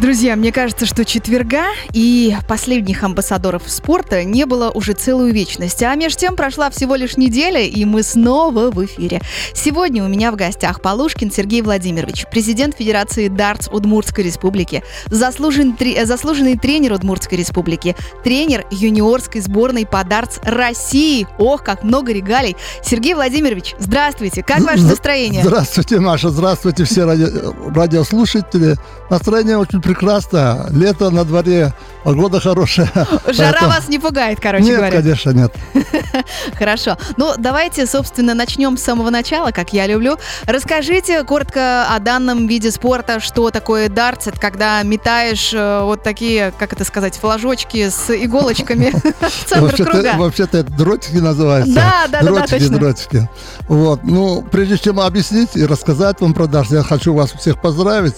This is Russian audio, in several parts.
Друзья, мне кажется, что четверга и последних амбассадоров спорта не было уже целую вечность. А между тем прошла всего лишь неделя, и мы снова в эфире. Сегодня у меня в гостях Полушкин Сергей Владимирович, президент Федерации дартс Удмуртской Республики, заслуженный, тре- заслуженный тренер Удмуртской Республики, тренер юниорской сборной по дартс России. Ох, как много регалий. Сергей Владимирович, здравствуйте. Как ваше настроение? Здравствуйте, Маша. Здравствуйте, все ради... радиослушатели. Настроение очень прекрасно. Лето на дворе, погода хорошая. Жара Поэтому- вас не пугает, короче Нет, говоря. конечно, нет. Хорошо. Ну, давайте, собственно, начнем с самого начала, как я люблю. Расскажите коротко о данном виде спорта, что такое дартс, это когда метаешь э, вот такие, как это сказать, флажочки с иголочками в центр Вообще-то, круга. вообще-то это дротики называются. Да, да, да, да, дротики, точно. дротики. Вот. Ну, прежде чем объяснить и рассказать вам про дартс, я хочу вас всех поздравить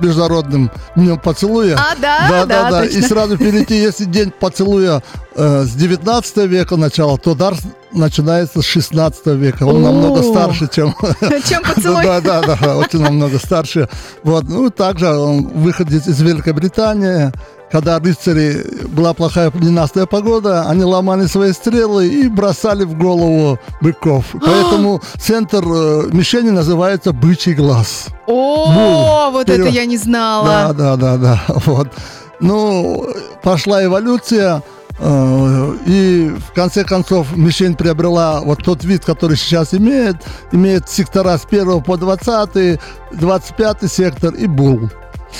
Международным днем поцелуя. А, да, да, да. точно. И сразу перейти, если день поцелуя э, с 19 века начала, то дартс начинается с 16 века. Он О. намного старше, чем Чем поцелуй? Да, да, да, очень намного старше. Вот, ну, также он выходит из Великобритании, когда рыцари была плохая ненастная погода, они ломали свои стрелы и бросали в голову быков. Поэтому центр э, мишени называется бычий глаз. О, вот это я не Да, знала. да, да, да. Вот. Ну, пошла эволюция. э, И в конце концов мишень приобрела вот тот вид, который сейчас имеет. Имеет сектора с 1 по 20, 25 сектор и бул.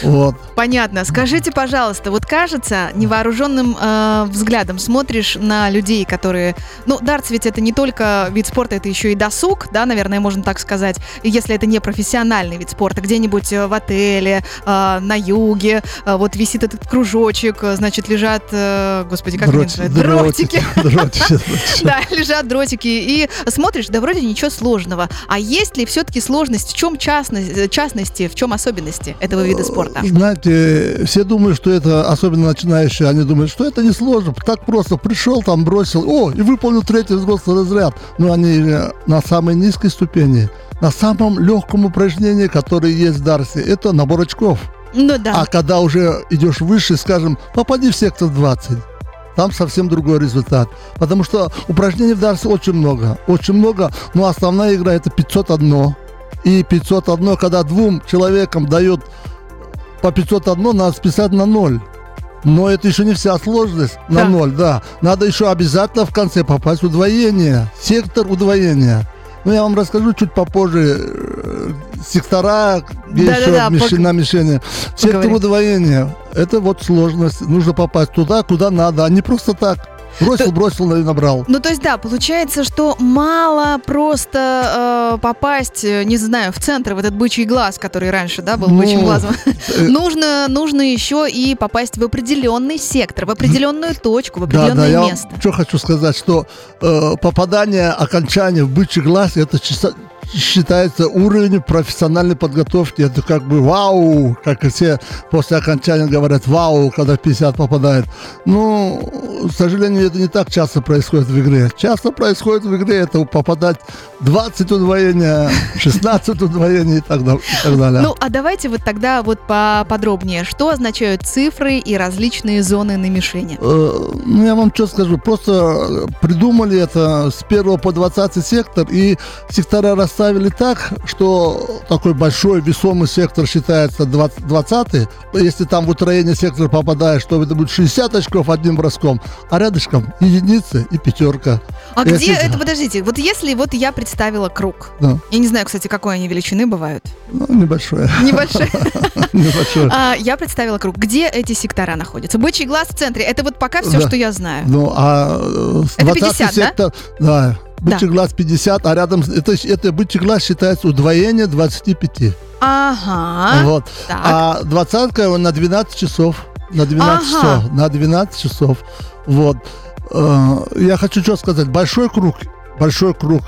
Вот. Понятно. Скажите, пожалуйста, вот кажется, невооруженным э, взглядом смотришь на людей, которые... Ну, дартс ведь это не только вид спорта, это еще и досуг, да, наверное, можно так сказать. И если это не профессиональный вид спорта, где-нибудь э, в отеле, э, на юге, э, вот висит этот кружочек, э, значит, лежат, э, господи, как они Дротики, называют? Дротики. дротики. Да, лежат дротики. И смотришь, да вроде ничего сложного. А есть ли все-таки сложность? В чем э, частности, в чем особенности этого вида спорта? Знаете, все думают, что это, особенно начинающие, они думают, что это не сложно. Так просто пришел, там бросил, о, и выполнил третий взрослый разряд. Но они на самой низкой ступени, на самом легком упражнении, которое есть в Дарсе, это набор очков. Ну да. А когда уже идешь выше, скажем, попади в сектор 20, там совсем другой результат. Потому что упражнений в Дарсе очень много. Очень много, но основная игра это 501. И 501, когда двум человекам дают по 501, надо списать на ноль. Но это еще не вся сложность на Да. ноль, да. Надо еще обязательно в конце попасть в удвоение. Сектор удвоения. Ну, я вам расскажу чуть попозже э, сектора, где Да-да-да, еще мишень- пог- на мишени. Сектор удвоения. Это вот сложность. Нужно попасть туда, куда надо, а не просто так. Бросил, бросил и набрал. Ну, то есть, да, получается, что мало просто э, попасть, э, не знаю, в центр, в этот бычий глаз, который раньше, да, был Ну, бычьим глазом. э, Нужно, нужно еще и попасть в определенный сектор, в определенную точку, в Да, да, определенное я место. что хочу сказать, что э, попадание окончания в бычий глаз, это чисто- считается уровень профессиональной подготовки. Это как бы вау, как все после окончания говорят вау, когда в 50 попадает. Ну, к сожалению, это не так часто происходит в игре. Часто происходит в игре это попадать 20 удвоения, 16 удвоений и так, да- и так далее. Ну, а давайте вот тогда вот поподробнее. Что означают цифры и различные зоны на мишени? Э, Ну, я вам что скажу. Просто придумали это с 1 по 20 сектор, и сектора расставили так, что такой большой весомый сектор считается 20, 20 Если там в утроение сектора попадаешь, то это будет 60 очков одним броском, а рядышком единица и пятерка. А Я где это, подождите, вот если вот я представила круг, Да. я не знаю, кстати, какой они величины бывают, Ну, небольшое. небольшой. Небольшое. А, я представила круг. Где эти сектора находятся? Бычий глаз в центре. Это вот пока все, что я знаю. Ну, а э, с Это 20 50, да? Сектор, да, бычий глаз 50, а рядом, это, это бычий глаз считается удвоение 25. Ага. Вот. Так. А двадцатка на 12 часов. На 12 Ага. часов. На 12 часов. Вот. Э, Я хочу что сказать. Большой круг. Большой круг.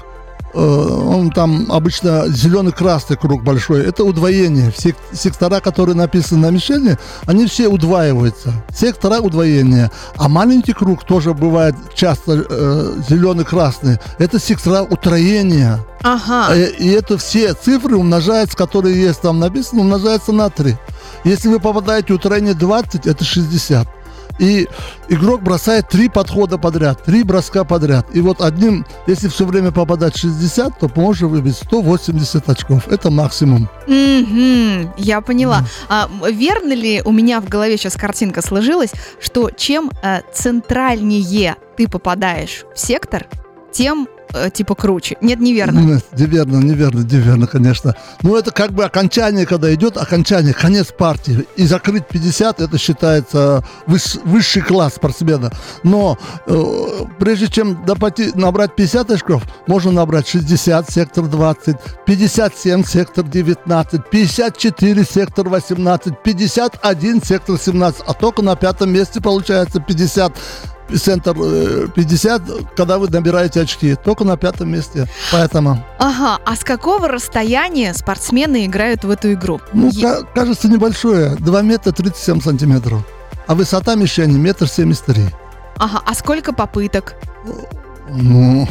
Э, он там обычно зеленый-красный круг большой. Это удвоение. Все сектора, которые написаны на мишени, они все удваиваются. Сектора удвоения. А маленький круг тоже бывает часто э, зеленый-красный. Это сектора утроения. Ага. И, и это все цифры умножаются, которые есть там написано, умножаются на 3. Если вы попадаете в утроение 20, это 60 и игрок бросает три подхода подряд, три броска подряд. И вот одним, если все время попадать 60, то можно выбить 180 очков. Это максимум. Угу, я поняла. А, верно ли у меня в голове сейчас картинка сложилась, что чем э, центральнее ты попадаешь в сектор, тем типа круче. Нет, неверно. Нет, неверно, неверно, неверно, конечно. Но это как бы окончание, когда идет окончание, конец партии. И закрыть 50, это считается выс, высший класс спортсмена. Но э, прежде чем допоти, набрать 50 очков, можно набрать 60, сектор 20, 57, сектор 19, 54, сектор 18, 51, сектор 17. А только на пятом месте получается 50 центр 50, э, когда вы набираете очки. Только на пятом месте. Поэтому... Ага, а с какого расстояния спортсмены играют в эту игру? Ну, Е... кажется, небольшое. 2 метра 37 сантиметров. А высота мишени метр семьдесят три. Ага, а сколько попыток? Ну,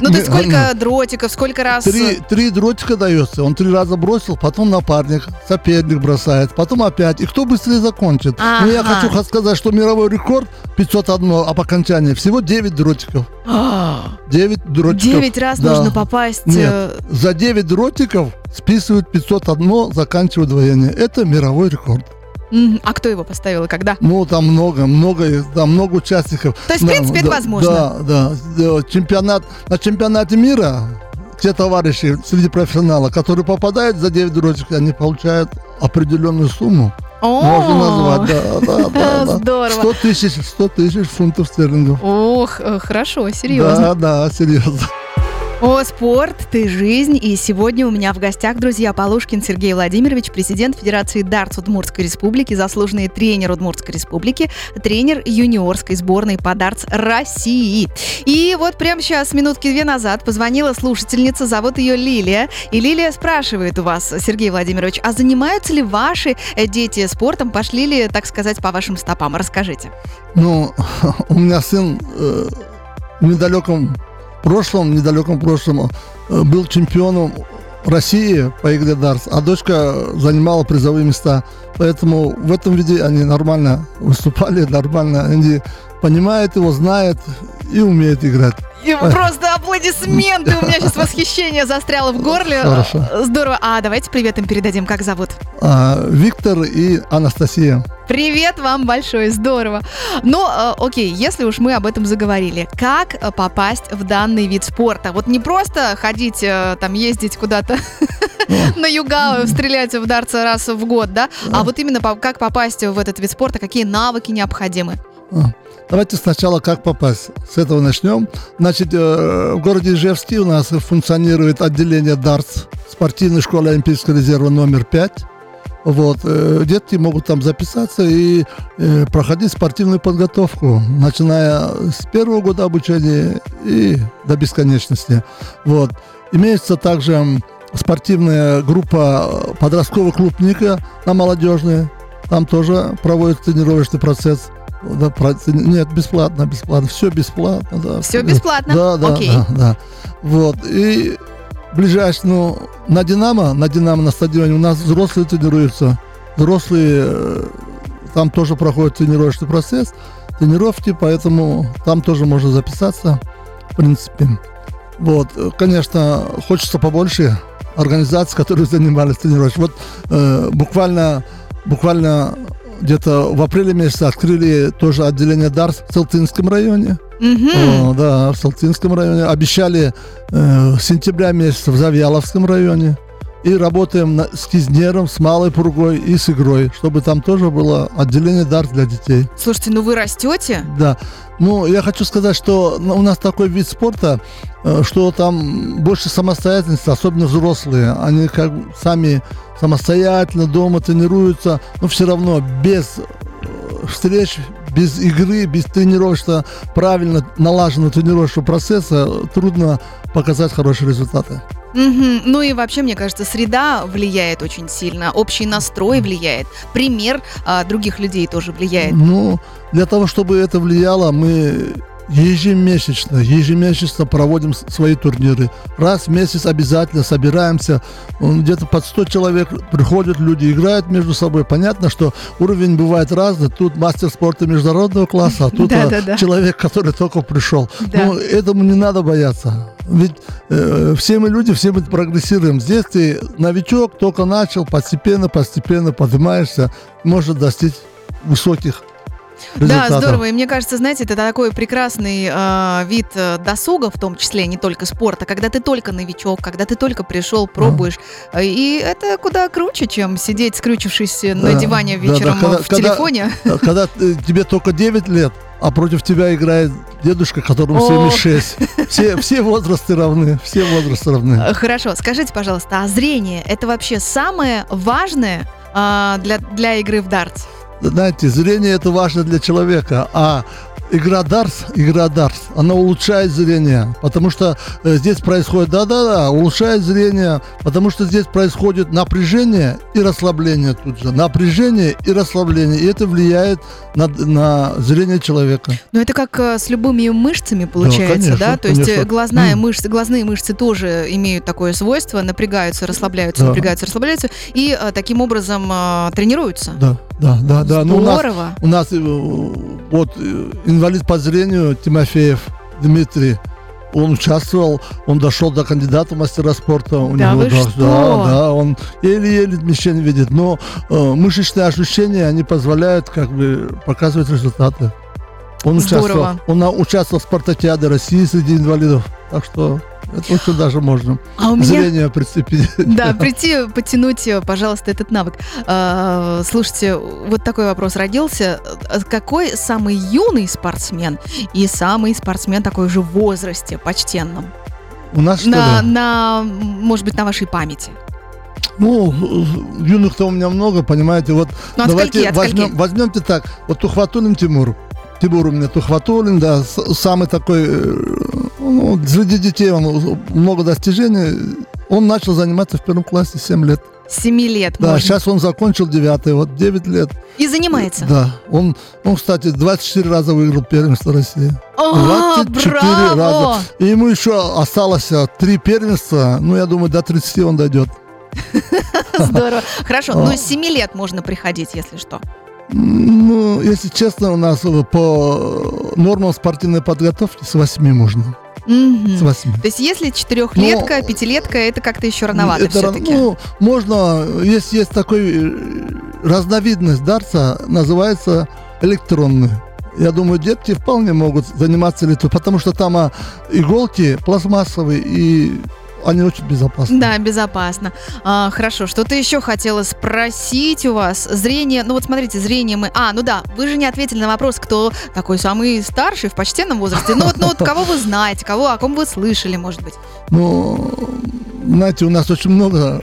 ну то сколько дротиков, сколько раз... Три, три дротика дается. Он три раза бросил, потом напарник, соперник бросает, потом опять. И кто быстрее закончит? Ага. Но я хочу сказать, что мировой рекорд 501, а по окончании всего 9 дротиков. 9 дротиков. 9 раз да. нужно попасть. Нет, э, за 9 дротиков списывают 501, заканчивают двоение. Это мировой рекорд. А кто его поставил и когда? Ну, там много, много, там много участников. То есть, в принципе, да, это возможно? Да, да. Чемпионат, на чемпионате мира те товарищи среди профессионалов, которые попадают за 9 дротиков, они получают определенную сумму. Можно назвать, да, да, да. да. Здорово. 100 тысяч, 100 тысяч фунтов стерлингов. Ох, э, хорошо, серьезно. Да, да, серьезно. О, спорт, ты жизнь. И сегодня у меня в гостях, друзья, Полушкин Сергей Владимирович, президент Федерации дартс Удмуртской Республики, заслуженный тренер Удмуртской Республики, тренер юниорской сборной по дартс России. И вот прямо сейчас, минутки две назад, позвонила слушательница, зовут ее Лилия. И Лилия спрашивает у вас, Сергей Владимирович, а занимаются ли ваши э, дети спортом, пошли ли, так сказать, по вашим стопам? Расскажите. Ну, у меня сын э, в недалеком прошлом, недалеком прошлом, э, был чемпионом России по игре дартс, а дочка занимала призовые места. Поэтому в этом виде они нормально выступали, нормально. Они понимают его, знают и умеют играть. И просто аплодисменты. У меня сейчас восхищение застряло в горле. Хорошо. Здорово. А давайте привет им передадим. Как зовут? А, Виктор и Анастасия. Привет вам большое, здорово. Ну, э, окей, если уж мы об этом заговорили, как э, попасть в данный вид спорта? Вот не просто ходить, э, там, ездить куда-то на юга, стрелять в дарца раз в год, да? А вот именно как попасть в этот вид спорта, какие навыки необходимы? Давайте сначала как попасть. С этого начнем. Значит, в городе Ижевске у нас функционирует отделение дартс спортивной школы Олимпийского резерва номер 5. Вот, э, детки могут там записаться и э, проходить спортивную подготовку, начиная с первого года обучения и до бесконечности. Вот. Имеется также спортивная группа подростковый клуб Ника на молодежные. Там тоже проводится тренировочный процесс. Да, нет, бесплатно, бесплатно, все бесплатно, да. Все бесплатно? Да, да, Окей. да, да. Вот. И ближайший, ну, на Динамо, на Динамо на стадионе у нас взрослые тренируются. Взрослые, э, там тоже проходит тренировочный процесс, тренировки, поэтому там тоже можно записаться, в принципе. Вот, конечно, хочется побольше организаций, которые занимались тренировкой. Вот э, буквально, буквально где-то в апреле месяце открыли тоже отделение ДАРС в Целтинском районе. О, да, в Салтинском районе. Обещали э, сентября месяца в Завьяловском районе. И работаем на, с Кизнером, с Малой Пургой и с игрой, чтобы там тоже было отделение дарт для детей. Слушайте, ну вы растете? Да. Ну, я хочу сказать, что у нас такой вид спорта, э, что там больше самостоятельности, особенно взрослые. Они как сами самостоятельно дома тренируются, но все равно без э, встреч, без игры, без тренировочного, правильно налаженного тренировочного процесса трудно показать хорошие результаты. Мгм. Ну и вообще, мне кажется, среда влияет очень сильно, общий настрой влияет, пример а, других людей тоже влияет. Ну, для того, чтобы это влияло, мы ежемесячно, ежемесячно проводим свои турниры. Раз в месяц обязательно собираемся. Где-то под 100 человек приходят люди, играют между собой. Понятно, что уровень бывает разный. Тут мастер спорта международного класса, а тут а, Да-да-да. человек, который только пришел. Да. Ну, этому не надо бояться. Ведь э, все мы люди, все мы прогрессируем. Здесь ты новичок, только начал, постепенно, постепенно поднимаешься, может достичь высоких Да, здорово. И мне кажется, знаете, это такой прекрасный э, вид э, досуга, в том числе не только спорта, когда ты только новичок, когда ты только пришел, пробуешь. Э, И это куда круче, чем сидеть, скрючившись на Да, диване да, да. вечером Когда- в когда- телефоне. Когда э, тебе только 9 лет, а против тебя играет дедушка, которому О. 76. Все, все возрасты равны, все возрасты равны. Э, Хорошо, скажите, пожалуйста, а зрение это вообще самое важное а, для, для игры в дартс? Знаете, зрение это важно для человека, а игра дартс, игра дартс, она улучшает зрение, потому что э, здесь происходит, да-да-да, улучшает зрение, потому что здесь происходит напряжение и расслабление тут же, напряжение и расслабление, и это влияет на, на зрение человека. Ну, это как э, с любыми мышцами получается, да? конечно, То есть э, конечно. глазная М. мышцы, глазные мышцы тоже имеют такое свойство, напрягаются, расслабляются, Да. напрягаются, расслабляются, и таким образом тренируются. Да, да, да, да. Ну, у нас Здорово. У нас э, вот э, инвалид по зрению Тимофеев Дмитрий. Он участвовал, он дошел до кандидата в мастера спорта. У Да него, вы что? да, да, он еле-еле мишень видит. Но э, мышечные ощущения, они позволяют как бы показывать результаты. Он участвовал, Здорово. он на- участвовал в спартакиаде России среди инвалидов. Так что это очень даже можно. А у меня... Зрение прицепить. Да, прийти, потянуть, э, пожалуйста, этот навык. А, Слушайте, вот такой вопрос родился. А Какой самый юный спортсмен и самый спортсмен такой же в возрасте, почтенном? У нас что ли? На, на, может быть, на вашей памяти. Ну, э, юных-то у меня много, понимаете. Вот Ну, от давайте скольки, возьмем, возьмемте так. Вот Тухватулин Тимур. Тимур у меня Тухватулин, да, самый такой, э, ну, среди детей он много достижений. Он начал заниматься в первом классе 7 лет. Семи лет Да, можно. сейчас он закончил 9, вот 9 лет. И занимается. Да, он, он, кстати, 24 раза выиграл первенство России. А, 24 браво! раза. И ему еще осталось а, три первенства. Ну, я думаю, до 30 он дойдет. Здорово. Хорошо, А. ну с 7 лет можно приходить, если что. Ну, если честно, у нас э, по нормам спортивной подготовки с 8 можно. Мгм. С 8. То есть если четырехлетка, Ну, пятилетка, это как-то еще рановато Это все-таки. Ну, можно, есть, есть такой э, разновидность дарца, называется электронный. Я думаю, детки вполне могут заниматься электро, потому что там а, иголки пластмассовые, и они очень безопасны. Да, безопасно. А, хорошо, что-то еще хотела спросить у вас. Зрение, ну вот смотрите, зрение мы... А, ну да, вы же не ответили на вопрос, кто такой самый старший в почтенном возрасте. Ну вот, ну вот кого вы знаете, кого, о ком вы слышали, может быть. Ну, знаете, у нас очень много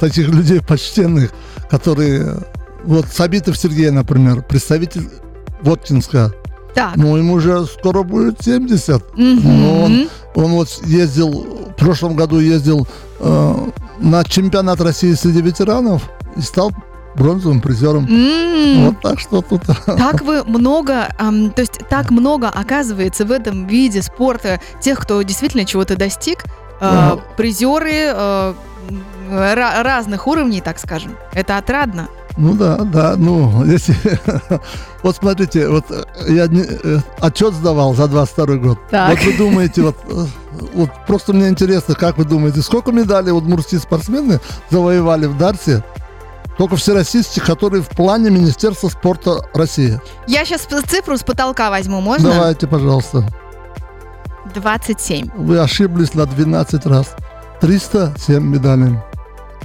таких людей почтенных, которые... Вот Сабитов Сергей, например, представитель Воткинска. Так. Ну, ему уже скоро будет 70. Мгм. Ну, он, он вот ездил, в прошлом году ездил э, на чемпионат России среди ветеранов и стал бронзовым призером. М, Вот так что тут... Так вы много, ам, то есть так много оказывается в этом виде спорта тех, кто действительно чего-то достиг, а, Да. призеры ра- разных уровней, так скажем. Это отрадно. Ну да, да, ну, если... Вот смотрите, вот э, я не- э, отчет сдавал за 22 год. Так. Вот вы думаете, вот, э, вот просто мне интересно, как вы думаете, сколько медалей вот мурские спортсмены завоевали в Дарсе? Только всероссийских, которые в плане Министерства спорта России. Я сейчас цифру с потолка возьму, можно? Давайте, пожалуйста. 27. Вы ошиблись на 12 раз. 307 медалей.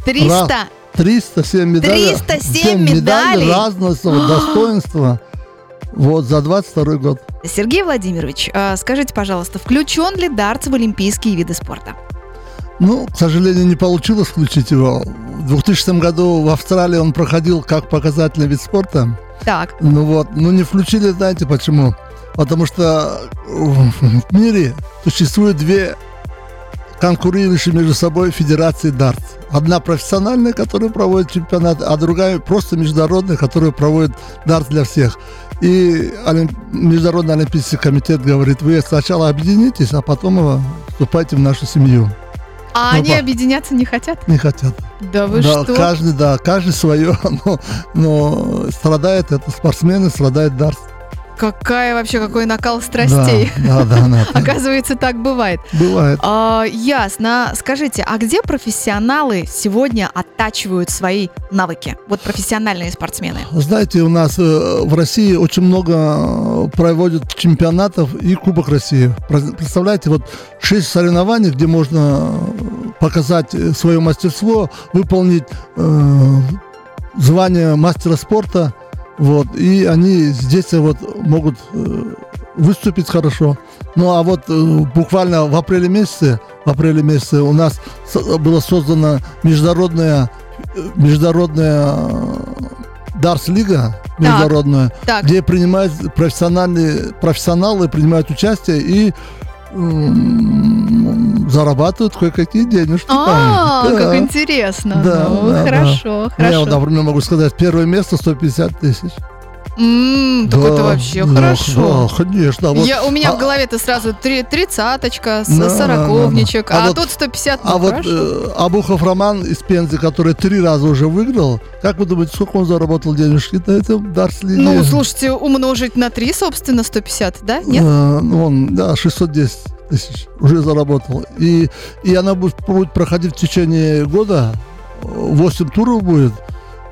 300. 307 медалей. 307 7 медалей? разного достоинства. Вот, за 22 год. Сергей Владимирович, а, скажите, пожалуйста, включен ли дартс в олимпийские виды спорта? Ну, к сожалению, не получилось включить его. В 2000 году в Австралии он проходил как показательный вид спорта. Так. Ну вот, ну не включили, знаете почему? Потому что в мире существует две конкурирующие между собой федерации дартс. Одна профессиональная, которая проводит чемпионат, а другая просто международная, которая проводит дартс для всех. И. Международный олимпийский комитет говорит, вы сначала объединитесь, а потом вступайте в нашу семью. А ну, они по... объединяться не хотят? Не хотят. Да вы да, что? Каждый, да, каждый свое, но, но страдает это спортсмены, страдает дартс. Какая вообще, какой накал страстей. Да, да, да. да Оказывается, так бывает. Бывает. А, ясно. Скажите, а где профессионалы сегодня оттачивают свои навыки? Вот профессиональные спортсмены. Знаете, у нас э, в России очень много э, проводят чемпионатов и Кубок России. Представляете, вот шесть соревнований, где можно показать свое мастерство, выполнить э, звание мастера спорта – вот, и они здесь вот могут э, выступить хорошо. Ну а вот э, буквально в апреле месяце, в апреле месяце у нас была создана международная международная Дарс Лига международная, так, так. где принимают профессиональные профессионалы принимают участие и зарабатывают кое-какие денежки. А, как интересно. Да, ну, да, хорошо, да. хорошо. Я, например, могу сказать, первое место 150 тысяч. Mm, так это вообще да, хорошо. Да, конечно. Вот, Я, у меня а, в голове-то сразу три, тридцаточка, да, сороковничек, да, да. а, а вот, тут 150, ну, А вот э, Абухов Роман из Пензы, который три раза уже выиграл, как вы думаете, сколько он заработал денежки на этом Дарсли? Ну, слушайте, умножить на три, собственно, 150, да? Нет? А, он, да, 610 тысяч уже заработал. И, и она будет, будет проходить в течение года, 8 туров будет.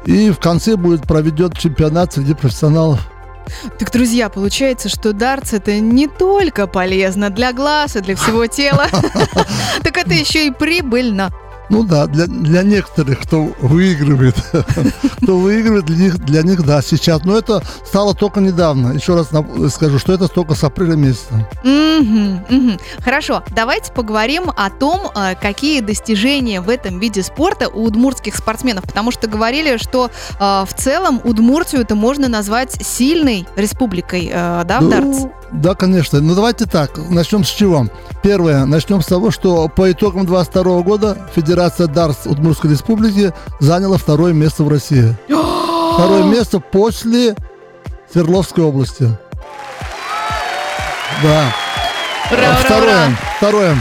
И в конце будет проведен чемпионат среди профессионалов. Так, друзья, получается, что дартс это не только полезно для глаз и для всего тела, так это еще и прибыльно. Ну да, для, для некоторых, кто выигрывает, кто выигрывает, для них, для них, да, сейчас. Но это стало только недавно. Еще раз скажу, что это только с апреля месяца. Хорошо, давайте поговорим о том, э, какие достижения в этом виде спорта у удмуртских спортсменов. Потому что говорили, что э, в целом Удмуртию это можно назвать сильной республикой, э, да, в ну, дартс? Да, конечно. Ну давайте так, начнем с чего? Первое, начнем с того, что по итогам 22 года Федерация Дарс Удмуртской Республики заняла второе место в России. второе место после Свердловской области. Да. Ура, второе, ура, ура. второе.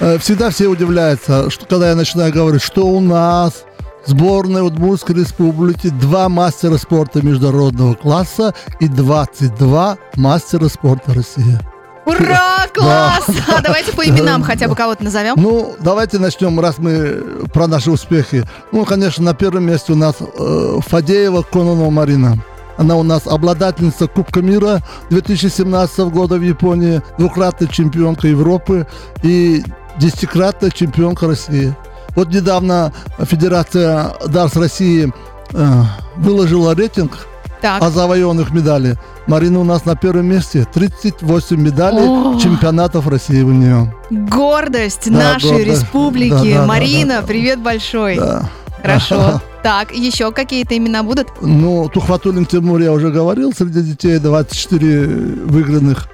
Э, всегда все удивляются, что когда я начинаю говорить, что у нас сборной Удмуртской республики, два мастера спорта международного класса и 22 мастера спорта России. Ура, класс! Да. А давайте по именам хотя бы кого-то назовем. Ну, давайте начнем, раз мы про наши успехи. Ну, конечно, на первом месте у нас э, Фадеева Кононова Марина. Она у нас обладательница Кубка мира 2017 года в Японии, двукратная чемпионка Европы и десятикратная чемпионка России. Вот недавно Федерация Дарс России э, выложила рейтинг так. о завоеванных медалях. Марина у нас на первом месте. 38 медалей О! чемпионатов России у нее. Гордость да, нашей гордость. республики. Да, да, Марина, да, да, привет большой. Да. Хорошо. Так, еще какие-то имена будут? Ну, Тухватулин Тимур, я уже говорил, среди детей 24 выигранных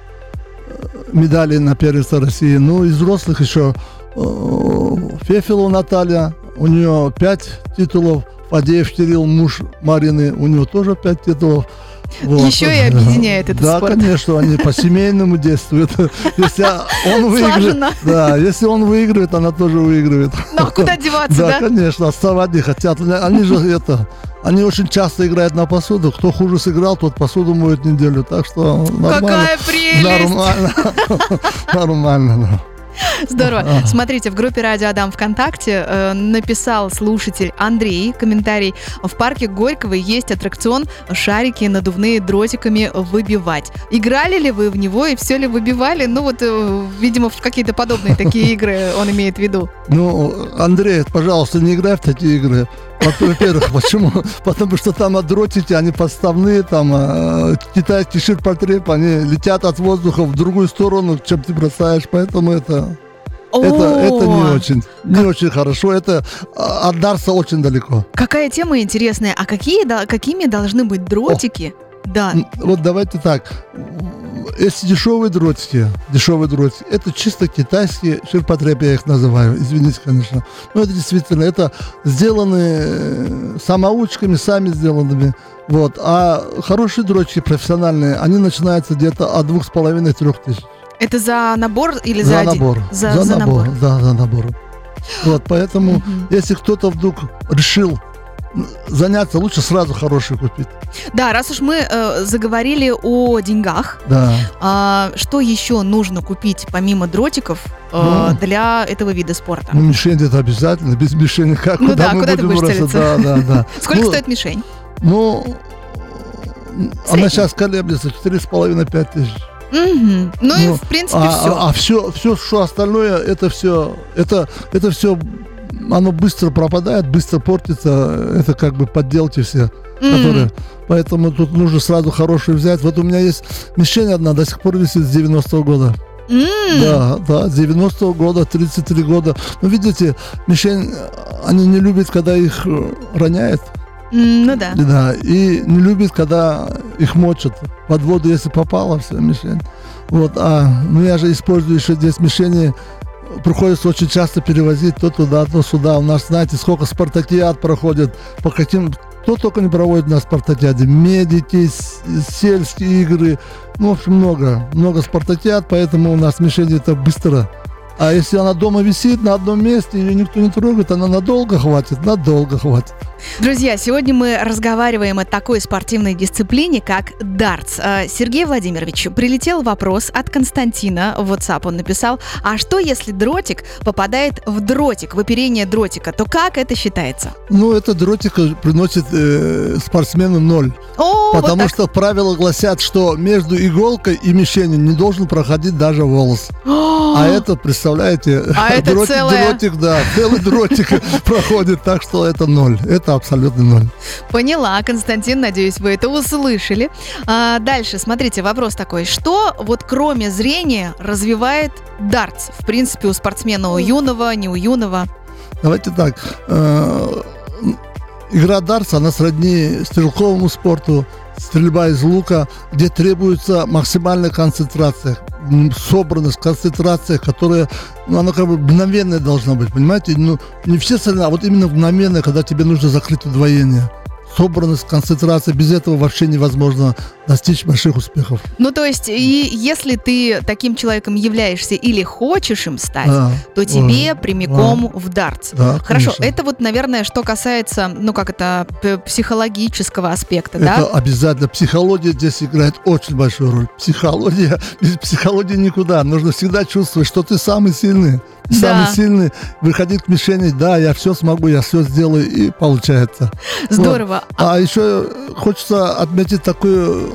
э, медалей на первенство России. Ну, из взрослых еще Фефилова Наталья, у нее пять титулов. Фадеев Кирилл, муж Марины, у него тоже пять титулов. Вот. Еще и объединяет этот да, спорт. Да, конечно, они по-семейному действуют. Если он выиграет, да, если он выигрывает, она тоже выигрывает. Ну, а куда деваться, да? Да, конечно, отставать не хотят. Они же это, они очень часто играют на посуду. Кто хуже сыграл, тот посуду моет неделю. Так что нормально. Какая прелесть! Нормально. Нормально, да. Здорово. Смотрите, в группе Радио Адам ВКонтакте э, написал слушатель Андрей комментарий. В парке Горького есть аттракцион шарики надувные дротиками выбивать. Играли ли вы в него и все ли выбивали? Ну вот, э, видимо, в какие-то подобные такие игры он имеет в виду. Ну, Андрей, пожалуйста, не играй в такие игры. Во-первых, почему? Потому что там дротики, они подставные, там э, китайский ширпотреб, они летят от воздуха в другую сторону, чем ты бросаешь, поэтому это... Это, это не очень, не как... очень хорошо. Это от Дарса очень далеко. Какая тема интересная. А какие, какими должны быть дротики, О Да. Вот давайте так. Эти дешевые дротики, дешевые дротики, это чисто китайские ширпотреб, я их называю, извините, конечно. Но это действительно, это сделаны э, самоучками, сами сделанными. Вот. А хорошие дротики профессиональные, они начинаются где-то от двух с половиной трех тысяч. Это за набор или за, За один? набор. За, за набор. Да, за набор. Вот, поэтому, если кто-то вдруг решил заняться, лучше сразу хороший купить. Да, раз уж мы э, заговорили о деньгах, Да. а, что еще нужно купить помимо дротиков э, Ну. для этого вида спорта? Ну, мишень это обязательно. Без мишени как? Ну куда да, мы куда ты будем будешь бросать? целиться? Да, да, да. Сколько Ну, стоит мишень? Ну, она сейчас колеблется 4,5-5 тысяч. Мгм. Ну, и Ну, в принципе А, все. а, все, все, что остальное, это все, это, это все, оно быстро пропадает, быстро портится. Это как бы подделки все, которые. Поэтому тут нужно сразу хорошую взять. Вот у меня есть мишень одна, до сих пор висит с 90-го года. Да, да, с 90-го года, 33 года. Ну, видите, мишень, они не любят, когда их э, роняет. Ну да. Да, и не любит, когда их мочат. Под воду, если попала, все, мишень. Вот, а, ну я же использую еще здесь мишени, приходится очень часто перевозить то туда, то сюда. У нас, знаете, сколько спартакиад проходит, по каким... Кто только не проводит на спартакиаде. Медики, сельские игры. Ну, в общем, много. Много спартакиад, поэтому у нас мишень это быстро. А если она дома висит на одном месте, ее никто не трогает, она надолго хватит, надолго хватит. Друзья, сегодня мы разговариваем о такой спортивной дисциплине, как дартс. А, Сергей Владимирович, прилетел вопрос от Константина в WhatsApp. Он написал, а что если дротик попадает в дротик, в оперение дротика, то как это считается? Ну, это дротик приносит э, спортсмену ноль. О, вот Потому так. что правила гласят, что между иголкой и мишенью не должен проходить даже волос. А это, представляете, А это дротик, целая- дротик, да, целый дротик проходит, так что это ноль. Это абсолютно ноль. Поняла, Константин, надеюсь, вы это услышали. А, дальше, смотрите, вопрос такой. Что вот кроме зрения развивает дартс? В принципе, у спортсмена у юного, не у юного. Давайте так. э, Игра дартса, она сродни стрелковому спорту, стрельба из лука, где требуется максимальная концентрация, собранность, концентрация, которая, ну, она как бы мгновенная должна быть, понимаете? Ну, не все соревнования, а вот именно мгновенная, когда тебе нужно закрыть удвоение. Собранность, концентрация, без этого вообще невозможно достичь больших успехов. Ну, то есть, и если ты таким человеком являешься или хочешь им стать, Да, то тебе Ой, прямиком в дартс. да, Хорошо, конечно. это вот, наверное, что касается, ну, как это, психологического аспекта, Это да? обязательно. Психология здесь играет очень большую роль. Психология, без психологии никуда. Нужно всегда чувствовать, что ты самый сильный. Да. Самый сильный. Выходить к мишени, да, я все смогу, я все сделаю, и получается. Здорово. А еще хочется отметить такую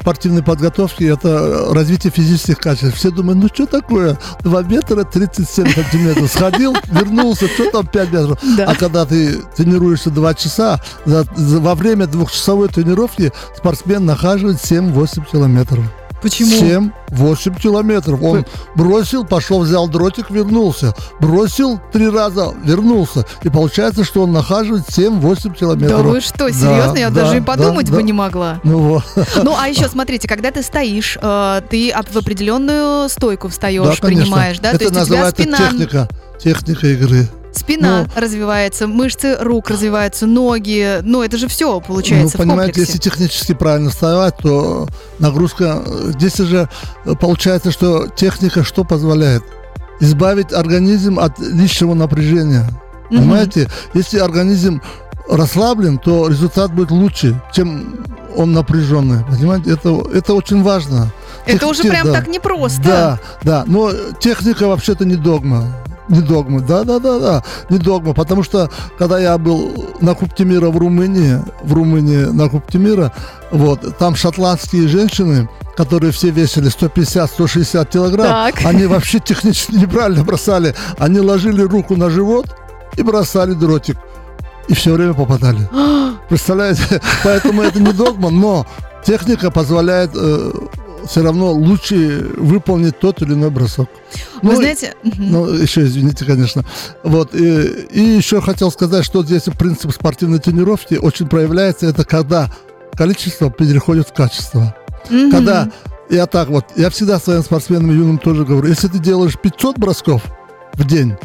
спортивной подготовки, это развитие физических качеств. Все думают, ну что такое, 2 метра 37 сантиметров. Сходил, вернулся, что там 5 метров. Да. А когда ты тренируешься 2 часа, за- за- во время двухчасовой тренировки спортсмен нахаживает 7-8 километров. Почему? 7-8 километров. Он бросил, пошел, взял дротик, вернулся. Бросил три раза, вернулся. И получается, что он нахаживает 7-8 километров. Да вы что, серьезно? Я да, даже и да, подумать да. бы не могла. Ну вот. Ну, а еще смотрите, когда ты стоишь, э, ты в определенную стойку встаешь, Да, конечно. принимаешь, да? Это То есть у тебя называется спина, техника. Техника игры. Спина Ну. развивается, мышцы рук развиваются, ноги. Ну, это же все ну, получается в понимаете, если технически правильно вставать, то нагрузка... Здесь же э, получается, что техника что позволяет? Избавить организм от лишнего напряжения. Мгм. Понимаете? Если организм расслаблен, то результат будет лучше, чем он напряженный. Понимаете? Это, это очень важно. Это Тех- уже прям да. так непросто. Да, да, но техника вообще-то не догма. Не догма, да, да, да, да, не догма, потому что когда я был на Кубке мира в Румынии, в Румынии на Кубке мира, вот, там шотландские женщины, которые все весили 150-160 килограмм, Так. они вообще технически неправильно бросали. Они ложили руку на живот и бросали дротик. И все время попадали. Представляете? Поэтому это не догма, но техника позволяет все равно лучше выполнить тот или иной бросок. Вы Ну, знаете, ну, еще извините, конечно. Вот, и, и еще хотел сказать, что здесь принцип спортивной тренировки очень проявляется. Это когда количество переходит в качество. Мгм. Когда я так вот, я всегда своим спортсменам юным тоже говорю, если ты делаешь 500 бросков в день,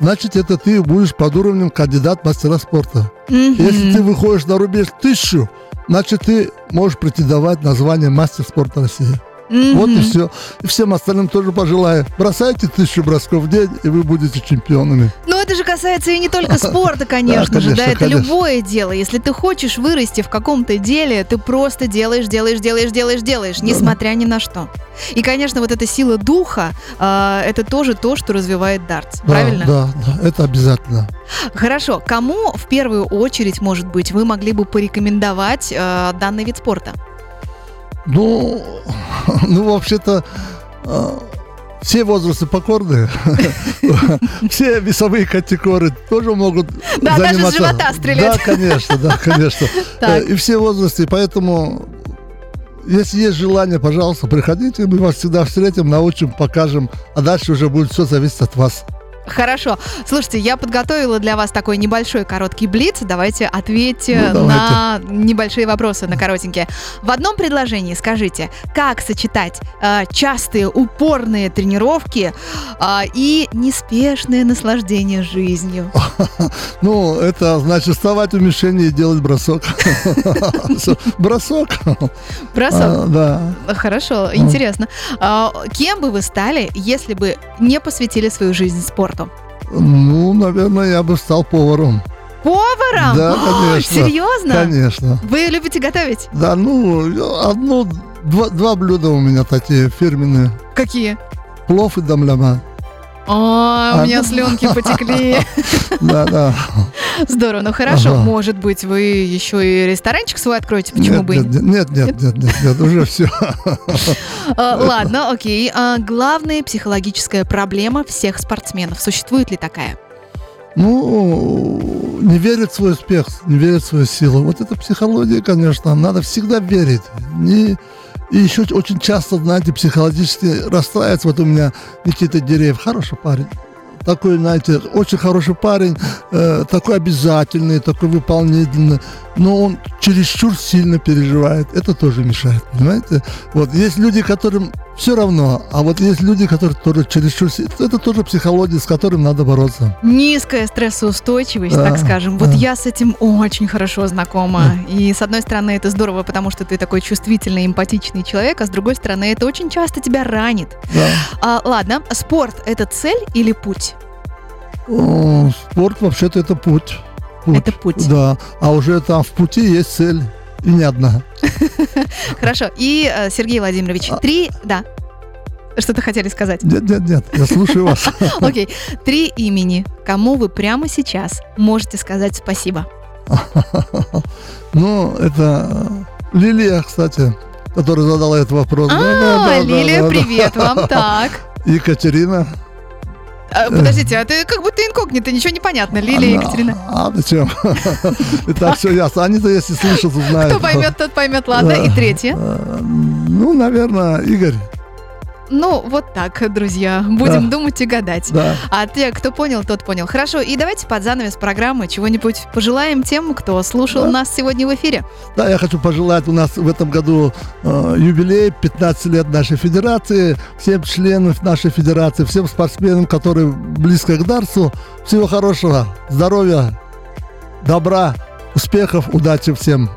значит, это ты будешь под уровнем кандидат мастера спорта. Мгм. Если ты выходишь на рубеж тысячу, значит, ты можешь претендовать на звание мастер спорта России. Вот и все. И всем остальным тоже пожелаю. Бросайте тысячу бросков в день, и вы будете чемпионами. Ну, это же касается и не только спорта, конечно же, конечно, да, это конечно. любое дело. Если ты хочешь вырасти в каком-то деле, ты просто делаешь, делаешь, делаешь, делаешь, делаешь, несмотря ни на что. И, конечно, вот эта сила духа, а, это тоже то, что развивает дартс, Да, правильно? Да, да, это обязательно. Хорошо, кому в первую очередь, может быть, вы могли бы порекомендовать а, данный вид спорта? Ну, ну вообще-то э, все возрасты покорные, все весовые категории тоже могут Да, даже с заниматься. живота стрелять. Да, конечно, да, конечно. Э, И все возрасты, поэтому если есть желание, пожалуйста, приходите, мы вас всегда встретим, научим, покажем, а дальше уже будет все зависеть от вас. Хорошо. Слушайте, я подготовила для вас такой небольшой короткий блиц. Давайте ответьте Ну, на небольшие вопросы, на коротенькие. В одном предложении скажите, как сочетать э, частые упорные тренировки э, и неспешное наслаждение жизнью? Ну, это значит вставать у мишени и делать бросок. Бросок. Бросок. А, Да. Хорошо, интересно. А, кем бы вы стали, если бы не посвятили свою жизнь спорту? Ну, наверное, я бы стал поваром. Поваром? Да, О, конечно. Серьезно? Конечно. Вы любите готовить? Да, ну, одно, два, два блюда у меня такие фирменные. Какие? Плов и дамляма. О, у А, меня ну. слюнки потекли. Да, да. Здорово, ну хорошо. Может быть, вы еще и ресторанчик свой откроете, почему бы и нет, нет, нет, нет, нет, нет, уже все. А, Ладно, окей. А, Главная психологическая проблема всех спортсменов. Существует ли такая? Ну, не верит в свой успех, не верит в свою силу. Вот это психология, конечно, надо всегда верить. Не, и еще очень часто, знаете, психологически расстраивается. Вот у меня Никита Дерев, хороший парень. Такой, знаете, очень хороший парень, э, такой обязательный, такой выполнительный, но он чересчур сильно переживает. Это тоже мешает, понимаете? Вот есть люди, которым все равно, а вот есть люди, которые тоже чересчур... Это тоже психология, с которым надо бороться. Низкая стрессоустойчивость, Да, так скажем. Вот да. я с этим очень хорошо знакома. И с одной стороны, это здорово, потому что ты такой чувствительный, эмпатичный человек, а с другой стороны, это очень часто тебя ранит. Да. А, ладно, спорт это цель или путь? О, Спорт вообще-то это путь. Путь. Это путь. Да, а уже там в пути есть цель. И не одна. Хорошо. И, э, Сергей Владимирович, А. три... Да. Что-то хотели сказать? Нет, нет, нет, я слушаю вас. Окей. Три имени, кому вы прямо сейчас можете сказать спасибо. Ну, это э, Лилия, кстати, которая задала этот вопрос. А, Лилия, привет вам. Так. Екатерина. А, Подождите, а ты как будто инкогнито, ничего не понятно. Лилия, Она- Екатерина. А, зачем? Итак, все ясно. Они-то, если слышат, узнают. Кто поймет, тот поймет. Ладно, и третье. Э, Ну, наверное, Игорь. Ну, вот так, друзья. Будем Да. думать и гадать. Да. А те, кто понял, тот понял. Хорошо, и давайте под занавес программы чего-нибудь пожелаем тем, кто слушал Да. нас сегодня в эфире. Да, я хочу пожелать, у нас в этом году э, юбилей, 15 лет нашей федерации, всем членам нашей федерации, всем спортсменам, которые близко к Дарсу, всего хорошего, здоровья, добра, успехов, удачи всем.